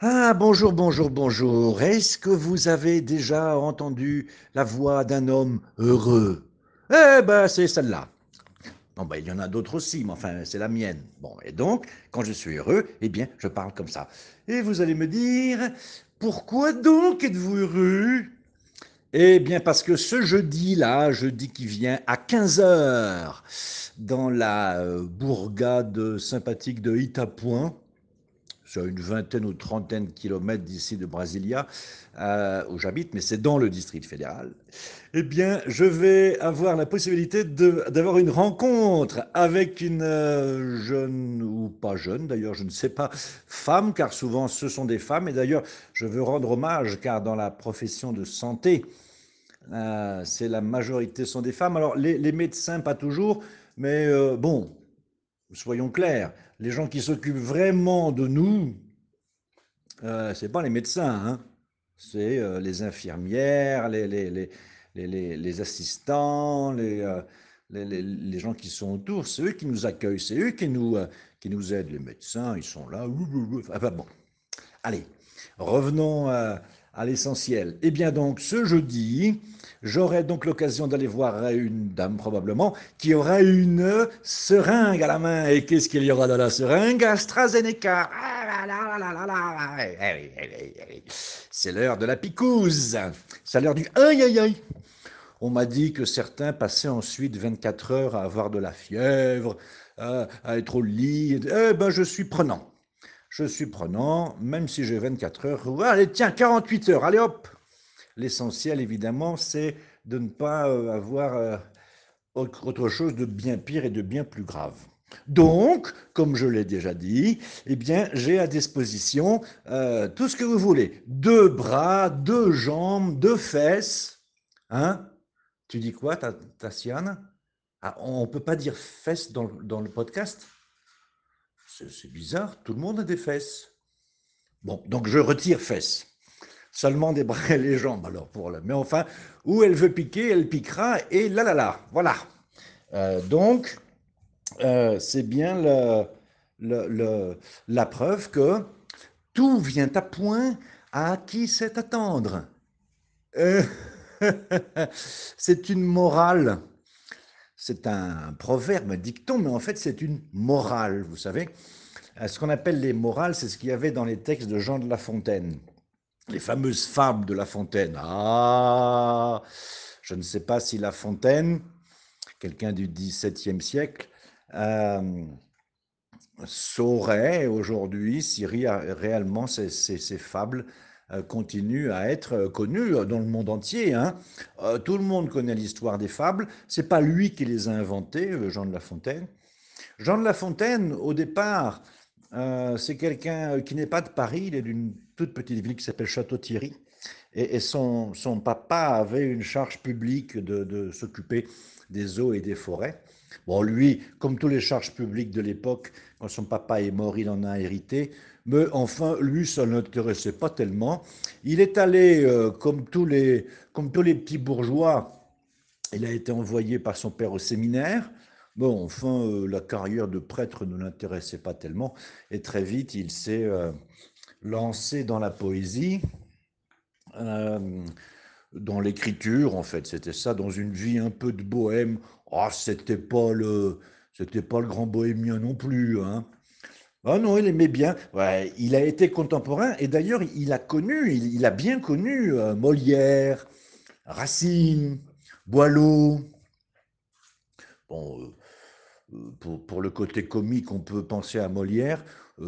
Ah, bonjour, bonjour, bonjour. Est-ce que vous avez déjà entendu la voix d'un homme heureux? Eh ben, c'est celle-là. Bon, ben, il y en a d'autres aussi, mais enfin, c'est la mienne. Bon, et donc, quand je suis heureux, eh bien, je parle comme ça. Et vous allez me dire, pourquoi donc êtes-vous heureux? Eh bien, parce que ce jeudi-là, jeudi qui vient à 15h, dans la euh, bourgade sympathique de Itapoint, à une vingtaine ou trentaine de kilomètres d'ici de Brasilia, euh, où j'habite, mais c'est dans le district fédéral, eh bien, je vais avoir la possibilité d'avoir une rencontre avec une euh, jeune, ou pas jeune d'ailleurs, je ne sais pas, femme, car souvent ce sont des femmes, et d'ailleurs, je veux rendre hommage, car dans la profession de santé, euh, c'est la majorité sont des femmes. Alors, les, médecins, pas toujours, mais bon, soyons clairs, les gens qui s'occupent vraiment de nous, euh, ce n'est pas les médecins, hein. c'est euh, les infirmières, les, assistants, euh, les, gens qui sont autour, c'est eux qui nous accueillent, c'est eux qui nous, qui nous aident. Les médecins, ils sont là. Bon, allez, revenons à à l'essentiel. Eh bien donc, ce jeudi, j'aurai donc l'occasion d'aller voir une dame probablement qui aura une seringue à la main. Et qu'est-ce qu'il y aura dans la seringue? AstraZeneca. C'est l'heure de la picouse. C'est l'heure du aïe aïe aïe. On m'a dit que certains passaient ensuite 24 heures à avoir de la fièvre, à, être au lit. Eh ben, je suis prenant je suis prenant, même si j'ai 24 heures. Allez, tiens, 48 heures, allez hop L'essentiel, évidemment, c'est de ne pas euh, avoir euh, autre chose de bien pire et de bien plus grave. Donc, comme je l'ai déjà dit, eh bien, j'ai à disposition euh, tout ce que vous voulez. Deux bras, deux jambes, deux fesses. Hein Tu dis quoi, Tassiane ah, On ne peut pas dire fesses dans le podcast? C'est bizarre, tout le monde a des fesses. Bon, donc je retire fesses. Seulement des bras et les jambes, alors pour le. Mais enfin, où elle veut piquer, elle piquera, et là là là, voilà. Euh, donc, euh, c'est bien la preuve que tout vient à point à qui sait attendre. Euh, c'est une morale c'est un proverbe, un dicton, mais en fait c'est une morale, vous savez. Euh, ce qu'on appelle les morales, c'est ce qu'il y avait dans les textes de Jean de La Fontaine, les fameuses fables de La Fontaine. Ah, je ne sais pas si La Fontaine, quelqu'un du XVIIe siècle, euh, saurait aujourd'hui si réellement ces, ces fables euh, continue à être euh, connu euh, dans le monde entier. Hein. Tout le monde connaît l'histoire des fables. C'est pas lui qui les a inventées, Jean de La Fontaine. Jean de La Fontaine, au départ, c'est quelqu'un qui n'est pas de Paris, il est d'une toute petite ville qui s'appelle Château-Thierry. Et, son, son, papa avait une charge publique de, de s'occuper des eaux et des forêts. Bon, lui, comme tous les charges publiques de l'époque, quand son papa est mort, il en a hérité. Mais enfin, lui, ça ne l'intéressait pas tellement. Il est allé, euh, comme, tous les, comme tous les petits bourgeois, il a été envoyé par son père au séminaire. Bon, enfin, euh, la carrière de prêtre ne l'intéressait pas tellement. Et très vite, il s'est euh, lancé dans la poésie, dans l'écriture, en fait. C'était ça, dans une vie un peu de bohème. Ah, c'était pas le, c'était pas le grand bohémien non plus, hein. Ah non, il aimait bien. Ouais, il a été contemporain et d'ailleurs, il a connu, il, a bien connu euh, Molière, Racine, Boileau. Bon, euh, euh, pour, le côté comique, on peut penser à Molière.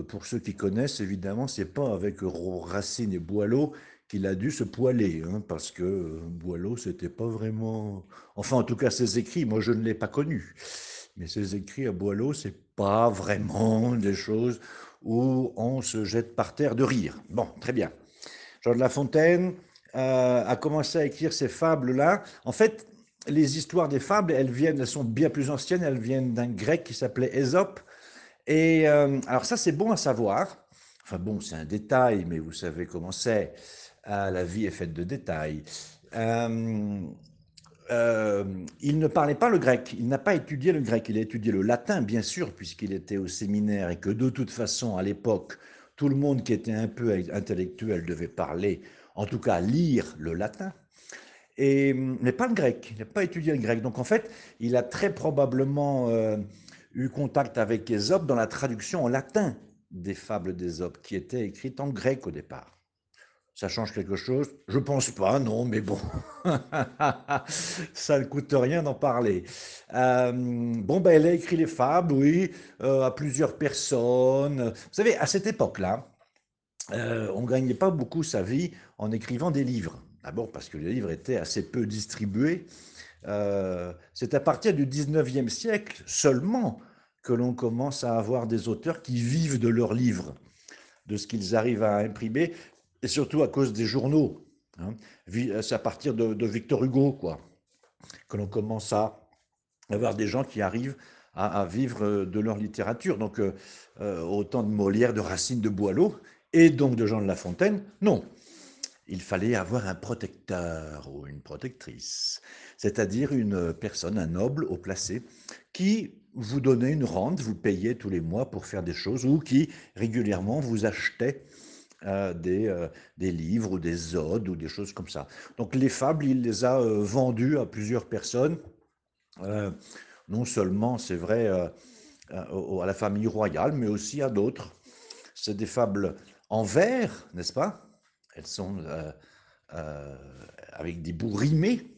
pour ceux qui connaissent, évidemment, c'est pas avec Racine et Boileau qu'il a dû se poiler, hein, parce que Boileau, c'était pas vraiment. Enfin, en tout cas, ses écrits, moi, je ne l'ai pas connu. Mais ses écrits à Boileau, c'est pas vraiment des choses où on se jette par terre de rire. Bon, très bien. Jean de La Fontaine euh, a commencé à écrire ces fables-là. En fait, les histoires des fables, elles viennent, elles sont bien plus anciennes, elles viennent d'un grec qui s'appelait Ésope. Et euh, alors ça, c'est bon à savoir. Enfin bon, c'est un détail, mais vous savez comment c'est. Ah, la vie est faite de détails. Euh, il ne parlait pas le grec, il n'a pas étudié le grec, il a étudié le latin, bien sûr, puisqu'il était au séminaire et que de toute façon, à l'époque, tout le monde qui était un peu intellectuel devait parler, en tout cas lire le latin, et, mais pas le grec, il n'a pas étudié le grec. Donc en fait, il a très probablement euh, eu contact avec Ésope dans la traduction en latin des fables d'Ésope, qui étaient écrites en grec au départ. Ça change quelque chose? Je pense pas, non, mais bon, ça ne coûte rien d'en parler. Euh, bon, ben, elle a écrit les fables, oui, euh, à plusieurs personnes. Vous savez, à cette époque-là, euh, on ne gagnait pas beaucoup sa vie en écrivant des livres. D'abord parce que les livres étaient assez peu distribués. C'est à partir du 19e siècle seulement que l'on commence à avoir des auteurs qui vivent de leurs livres, de ce qu'ils arrivent à imprimer et surtout à cause des journaux. Hein. C'est à partir de, Victor Hugo, quoi, que l'on commence à avoir des gens qui arrivent à, vivre de leur littérature. Donc, euh, euh, autant de Molière, de Racine, de Boileau, et donc de Jean de La Fontaine, non. Il fallait avoir un protecteur ou une protectrice, c'est-à-dire une personne, un noble haut placé, qui vous donnait une rente, vous payait tous les mois pour faire des choses, ou qui régulièrement vous achetait euh, des, euh, livres ou des odes ou des choses comme ça. Donc les fables, il les a euh, vendues à plusieurs personnes, non seulement, c'est vrai, à la famille royale, mais aussi à d'autres. C'est des fables en vers, n'est-ce pas? Elles sont avec des bouts rimés,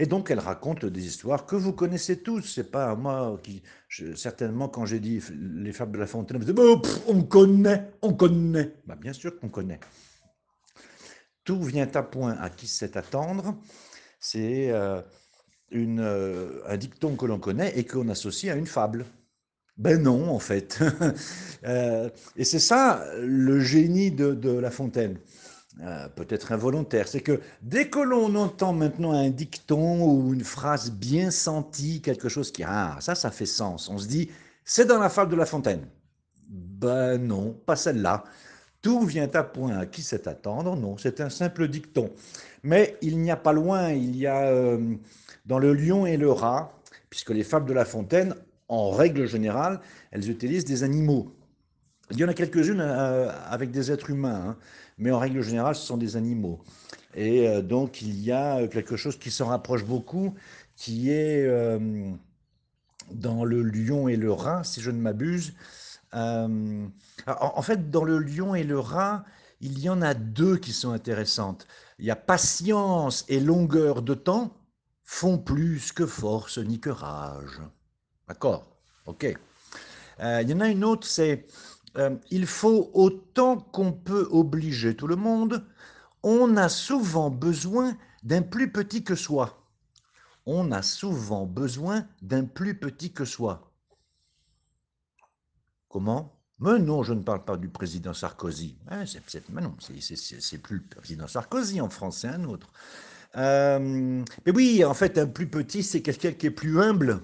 et donc, elle raconte des histoires que vous connaissez tous. C'est pas moi qui. certainement, quand j'ai dit les fables de La Fontaine, vous dites oh, on connaît, on connaît. Bah, bien sûr qu'on connaît. Tout vient à point à qui sait attendre. C'est euh, euh, un dicton que l'on connaît et qu'on associe à une fable. Ben non, en fait. Euh, et c'est ça le génie de, de La Fontaine. Euh, peut-être involontaire, c'est que dès que l'on entend maintenant un dicton ou une phrase bien sentie, quelque chose qui, ah, ça, ça fait sens, on se dit, c'est dans la fable de La Fontaine. Ben non, pas celle-là. Tout vient à point à qui sait attendre, non, c'est un simple dicton. Mais il n'y a pas loin, il y a euh, dans le lion et le rat, puisque les fables de La Fontaine, en règle générale, elles utilisent des animaux. Il y en a quelques-unes euh, avec des êtres humains. Hein mais en règle générale, ce sont des animaux. Et euh, donc, il y a quelque chose qui s'en rapproche beaucoup, qui est euh, dans le lion et le rat, si je ne m'abuse. Euh, en, fait, dans le lion et le rat, il y en a deux qui sont intéressantes. Il y a patience et longueur de temps font plus que force ni que rage. D'accord? Ok. il y en a une autre, c'est euh, il faut autant qu'on peut obliger tout le monde, on a souvent besoin d'un plus petit que soi. On a souvent besoin d'un plus petit que soi. Comment? Mais non, je ne parle pas du président Sarkozy. mais non, c'est plus le président Sarkozy en France, c'est un autre. Euh, mais oui, en fait, un plus petit, c'est quelqu'un qui est plus humble,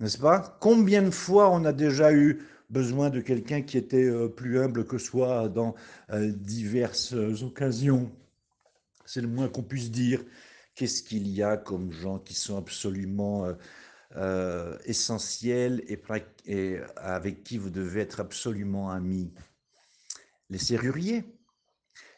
n'est-ce pas? Combien de fois on a déjà eu besoin de quelqu'un qui était euh, plus humble que soi dans euh, diverses occasions. C'est le moins qu'on puisse dire. Qu'est-ce qu'il y a comme gens qui sont absolument euh, essentiels et, avec qui vous devez être absolument amis? Les serruriers.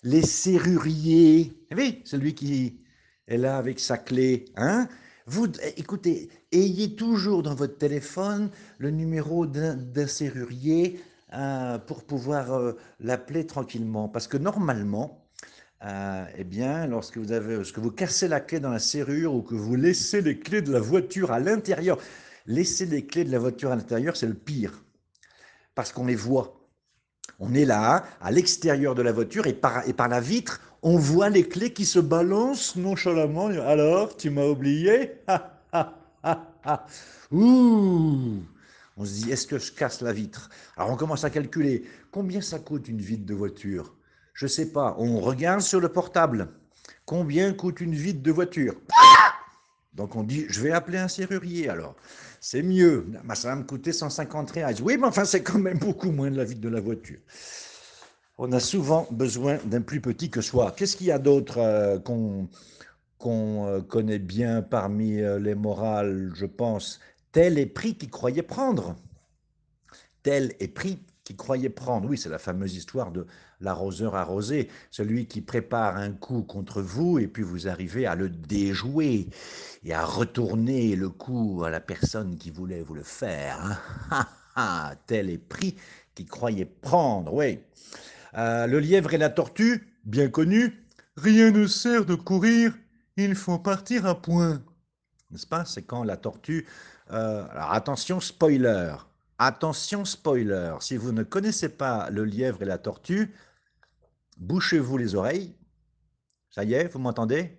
Les serruriers. Vous savez, celui qui est là avec sa clé. Hein? Vous, écoutez, ayez toujours dans votre téléphone le numéro d'un serrurier euh, pour pouvoir euh, l'appeler tranquillement. Parce que normalement, euh, eh bien, lorsque vous, avez, cassez la clé dans la serrure ou que vous laissez les clés de la voiture à l'intérieur, laisser les clés de la voiture à l'intérieur, c'est le pire. Parce qu'on les voit. On est là, à l'extérieur de la voiture, et par la vitre, on voit les clés qui se balancent nonchalamment. Alors, tu m'as oublié. Ouh. On se dit, est-ce que je casse la vitre? Alors on commence à calculer, combien ça coûte une vitre de voiture? Je ne sais pas, on regarde sur le portable, combien coûte une vitre de voiture? Donc on dit, je vais appeler un serrurier alors. C'est mieux, ça va me coûter 150 reais. Oui, mais enfin c'est quand même beaucoup moins de la vitre de la voiture on a souvent besoin d'un plus petit que soi. Qu'est-ce qu'il y a d'autre euh, qu'on euh, connaît bien parmi euh, les morales, je pense? Tel est pris qui croyait prendre. Tel est pris qui croyait prendre, oui, c'est la fameuse histoire de l'arroseur arrosé, celui qui prépare un coup contre vous et puis vous arrivez à le déjouer et à retourner le coup à la personne qui voulait vous le faire. Hein? Tel est pris qui croyait prendre, oui. Euh, le lièvre et la tortue, bien connu, rien ne sert de courir, il faut partir à point. N'est-ce pas? C'est quand la tortue... Euh, alors attention, spoiler. Attention, spoiler. Si vous ne connaissez pas le lièvre et la tortue, bouchez-vous les oreilles. Ça y est, vous m'entendez?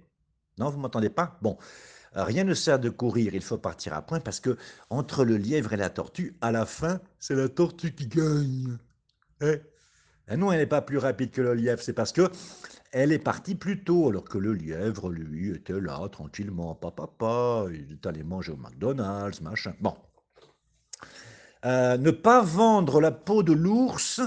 Non, vous m'entendez pas? Bon. Euh, rien ne sert de courir, il faut partir à point parce que entre le lièvre et la tortue, à la fin, c'est la tortue qui gagne. Eh et non, elle n'est pas plus rapide que le lièvre, c'est parce que elle est partie plus tôt, alors que le lièvre, lui, était là, tranquillement, papa, papa, il est allé manger au McDonald's, machin. Bon. Euh, ne pas vendre la peau de l'ours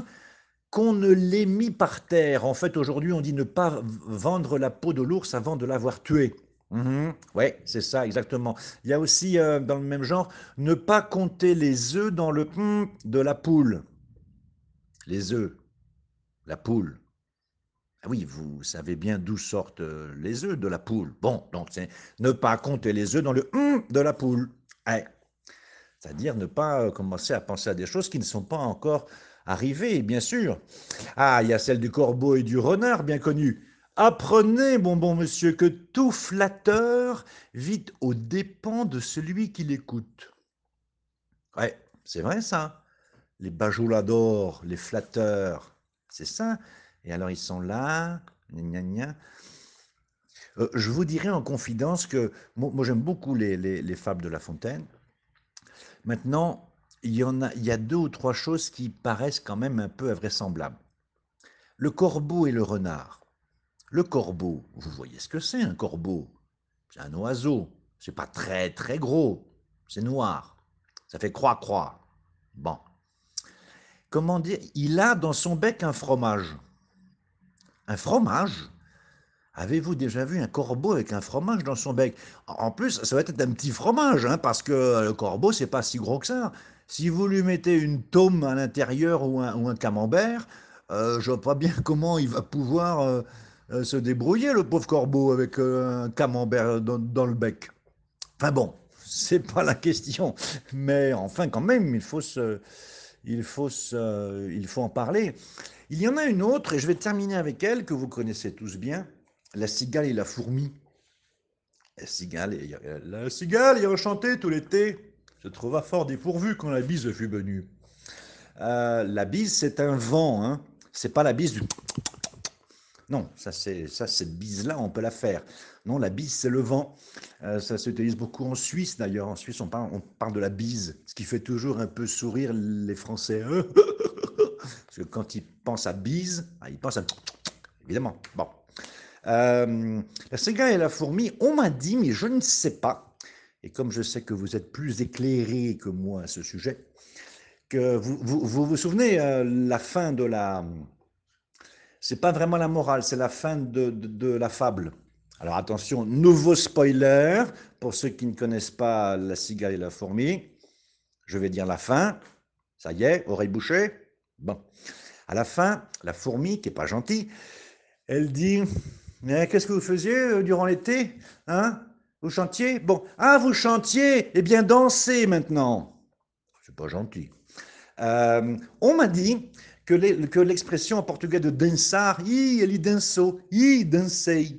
qu'on ne l'ait mis par terre. En fait, aujourd'hui, on dit ne pas vendre la peau de l'ours avant de l'avoir tué. Mhm. Oui, c'est ça, exactement. Il y a aussi, euh, dans le même genre, ne pas compter les œufs dans le hum de la poule. Les œufs, la poule. Ah oui, vous savez bien d'où sortent euh, les œufs de la poule. Bon, donc c'est ne pas compter les œufs dans le hum de la poule. C'est-à-dire ne pas euh, commencer à penser à des choses qui ne sont pas encore arrivées, bien sûr. Ah, il y a celle du corbeau et du renard, bien connue. Apprenez, bon bon monsieur, que tout flatteur vit aux dépens de celui qui l'écoute. Ouais, c'est vrai ça. Les bajouladors, les flatteurs, c'est ça. Et alors ils sont là. Euh, je vous dirai en confidence que moi, j'aime beaucoup les, les, fables de La Fontaine. Maintenant, il y, en a deux ou trois choses qui paraissent quand même un peu invraisemblables. Le corbeau et le renard. Le corbeau, vous voyez ce que c'est un corbeau C'est un oiseau. C'est pas très très gros. C'est noir. Ça fait croix-croix. Bon. Comment dire Il a dans son bec un fromage. Un fromage Avez-vous déjà vu un corbeau avec un fromage dans son bec? En plus, ça va être un petit fromage, hein, parce que le corbeau, c'est pas si gros que ça. Si vous lui mettez une tome à l'intérieur ou un, camembert, euh, je vois pas bien comment il va pouvoir euh, euh, se débrouiller, le pauvre corbeau, avec un camembert dans, le bec. Enfin bon, c'est pas la question. Mais enfin, quand même, il faut, il faut, il faut en parler. Il y en a une autre, et je vais terminer avec elle, que vous connaissez tous bien, la cigale et la fourmi. La cigale, la cigale chanté tout l'été, se trouva fort dépourvu quand la bise fut venue. Euh, la bise, c'est un vent, hein. c'est pas la bise du... Non, ça, ça cette bise-là, on peut la faire. Non, la bise, c'est le vent. Euh, ça s'utilise beaucoup en Suisse, d'ailleurs. En Suisse, on parle, de la bise, ce qui fait toujours un peu sourire les Français. Parce que quand ils pensent à bise, ah, ils pensent à... Évidemment. Bon. Euh, la cigale et la fourmi, on m'a dit, mais je ne sais pas, et comme je sais que vous êtes plus éclairé que moi à ce sujet, que vous vous, souvenez, euh, la fin de la... C'est pas vraiment la morale, c'est la fin de, la fable. Alors attention, nouveau spoiler, pour ceux qui ne connaissent pas la cigale et la fourmi, je vais dire la fin, ça y est, oreille bouchée. Bon, à la fin, la fourmi, qui n'est pas gentille, elle dit mais qu'est-ce que vous faisiez euh, durant l'été Hein? Vous chantiez? Bon. Ah, vous chantiez Eh bien, dansez maintenant. C'est pas gentil. Euh, on m'a dit que l'expression en portugais de dançar, i, ele dançou, i, dansei,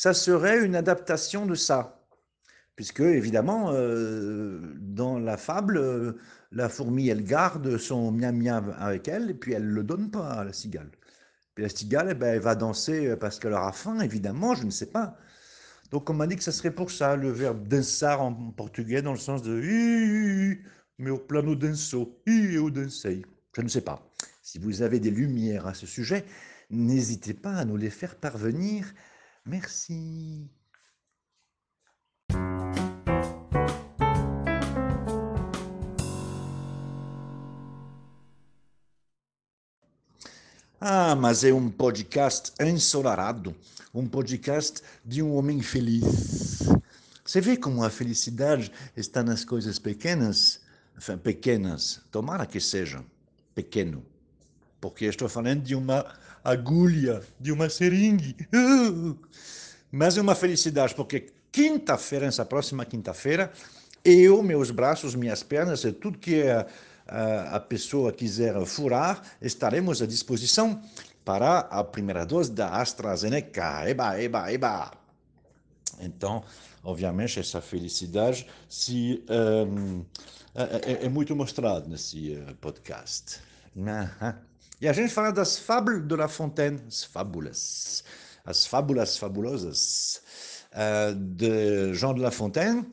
ça serait une adaptation de ça. Puisque, évidemment, euh, dans la fable, la fourmi, elle garde son miam miam avec elle, et puis elle ne le donne pas à la cigale la cigale, eh ben, elle va danser euh, parce qu'elle aura faim, évidemment, je ne sais pas. Donc on m'a dit que ça serait pour ça, le verbe dançar en portugais, dans le sens de mais au plano danço, et au dansei. Je ne sais pas. Si vous avez des lumières à ce sujet, n'hésitez pas à nous les faire parvenir. Merci. Ah, mas é um podcast ensolarado, um podcast de um homem feliz. Você vê como a felicidade está nas coisas pequenas? Enfin, pequenas, tomara que sejam pequeno. Porque estou falando de uma agulha, de uma seringue. Mas é uma felicidade, porque quinta-feira, essa próxima quinta-feira, eu, meus braços, minhas pernas, tudo que a, a, a pessoa quiser furar, estaremos à disposição para a primeira dose da AstraZeneca. Eba, eba, eba. Então, obviamente, essa felicidade se, um, é, é, muito mostrada nesse uh, podcast. E a gente fala das fábulas de La Fontaine, as fábulas, as fábulas fabulosas uh, de Jean de La Fontaine,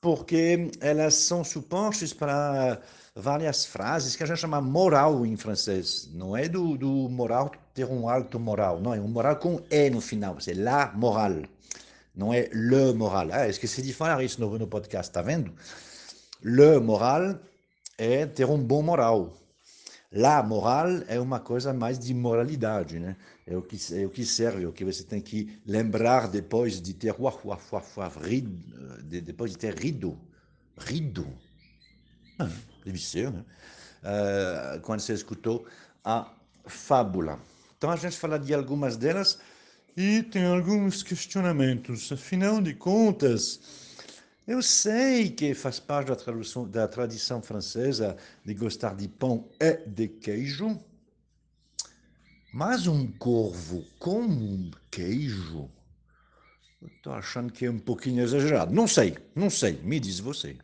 porque elas são supostas para várias frases que a gente chama moral em francês. Não é do, do moral ter um alto moral, não, é um moral com E no final, c'est la morale, não é le moral. Ah, esqueci de falar isso no, no podcast, tá vendo? Le moral é ter um bom moral. La moral é uma coisa mais de moralidade, né? É o que, é o que serve, é o que você tem que lembrar depois de ter uaf, uaf, uaf, uaf, rido, de, depois de ter rido. Rido. Ah, deve ser, né? Uh, quando você escutou a fábula. Então a gente fala de algumas delas e tem alguns questionamentos. Afinal de contas, eu sei que faz parte da, tradução, da tradição francesa de gostar de pão e de queijo, mas um corvo com um queijo, estou achando que é um pouquinho exagerado. Não sei, não sei, me diz você.